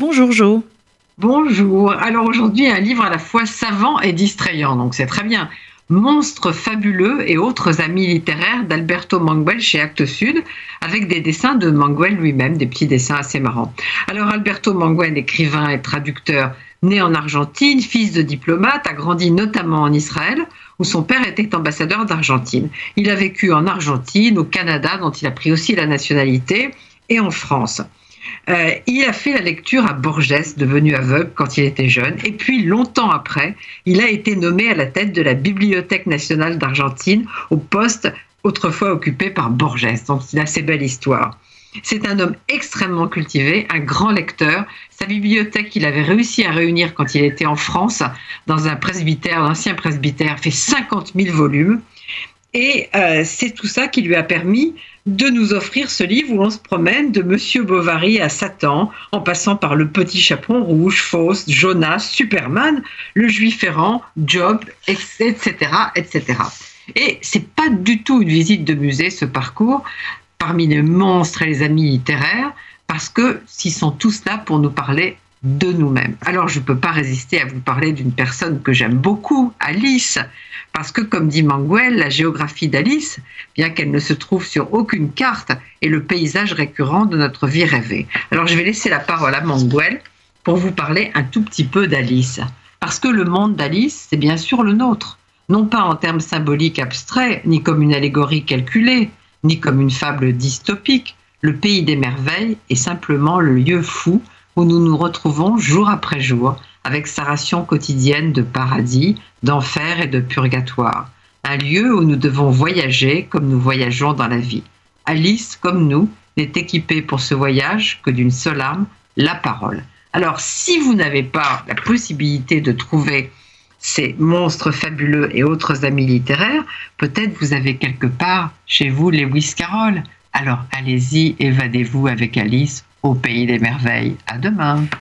Bonjour Jo. Bonjour. Alors aujourd'hui, un livre à la fois savant et distrayant, donc c'est très bien. Monstres fabuleux et autres amis littéraires d'Alberto Manguel chez Actes Sud, avec des dessins de Manguel lui-même, des petits dessins assez marrants. Alors Alberto Manguel, écrivain et traducteur, né en Argentine, fils de diplomate, a grandi notamment en Israël, où son père était ambassadeur d'Argentine. Il a vécu en Argentine, au Canada, dont il a pris aussi la nationalité, et en France. Euh, il a fait la lecture à Borges, devenu aveugle quand il était jeune, et puis longtemps après, il a été nommé à la tête de la Bibliothèque nationale d'Argentine, au poste autrefois occupé par Borges. Donc c'est une assez belle histoire. C'est un homme extrêmement cultivé, un grand lecteur. Sa bibliothèque qu'il avait réussi à réunir quand il était en France, dans un presbytère, l'ancien presbytère, fait 50 000 volumes. Et euh, c'est tout ça qui lui a permis de nous offrir ce livre où l'on se promène de Monsieur Bovary à Satan, en passant par le petit chaperon rouge, Faust, Jonas, Superman, le juif errant, Job, etc., etc. Et c'est pas du tout une visite de musée, ce parcours, parmi les monstres et les amis littéraires, parce que s'ils sont tous là pour nous parler de nous-mêmes. Alors je ne peux pas résister à vous parler d'une personne que j'aime beaucoup, Alice, parce que comme dit Manguel, la géographie d'Alice, bien qu'elle ne se trouve sur aucune carte, est le paysage récurrent de notre vie rêvée. Alors je vais laisser la parole à Manguel pour vous parler un tout petit peu d'Alice. Parce que le monde d'Alice, c'est bien sûr le nôtre, non pas en termes symboliques abstraits, ni comme une allégorie calculée, ni comme une fable dystopique. Le pays des merveilles est simplement le lieu fou où nous nous retrouvons jour après jour avec sa ration quotidienne de paradis, d'enfer et de purgatoire. Un lieu où nous devons voyager comme nous voyageons dans la vie. Alice, comme nous, n'est équipée pour ce voyage que d'une seule âme, la parole. Alors, si vous n'avez pas la possibilité de trouver ces monstres fabuleux et autres amis littéraires, peut-être vous avez quelque part chez vous Lewis Carroll. Alors allez-y, évadez-vous avec Alice au pays des merveilles. À demain.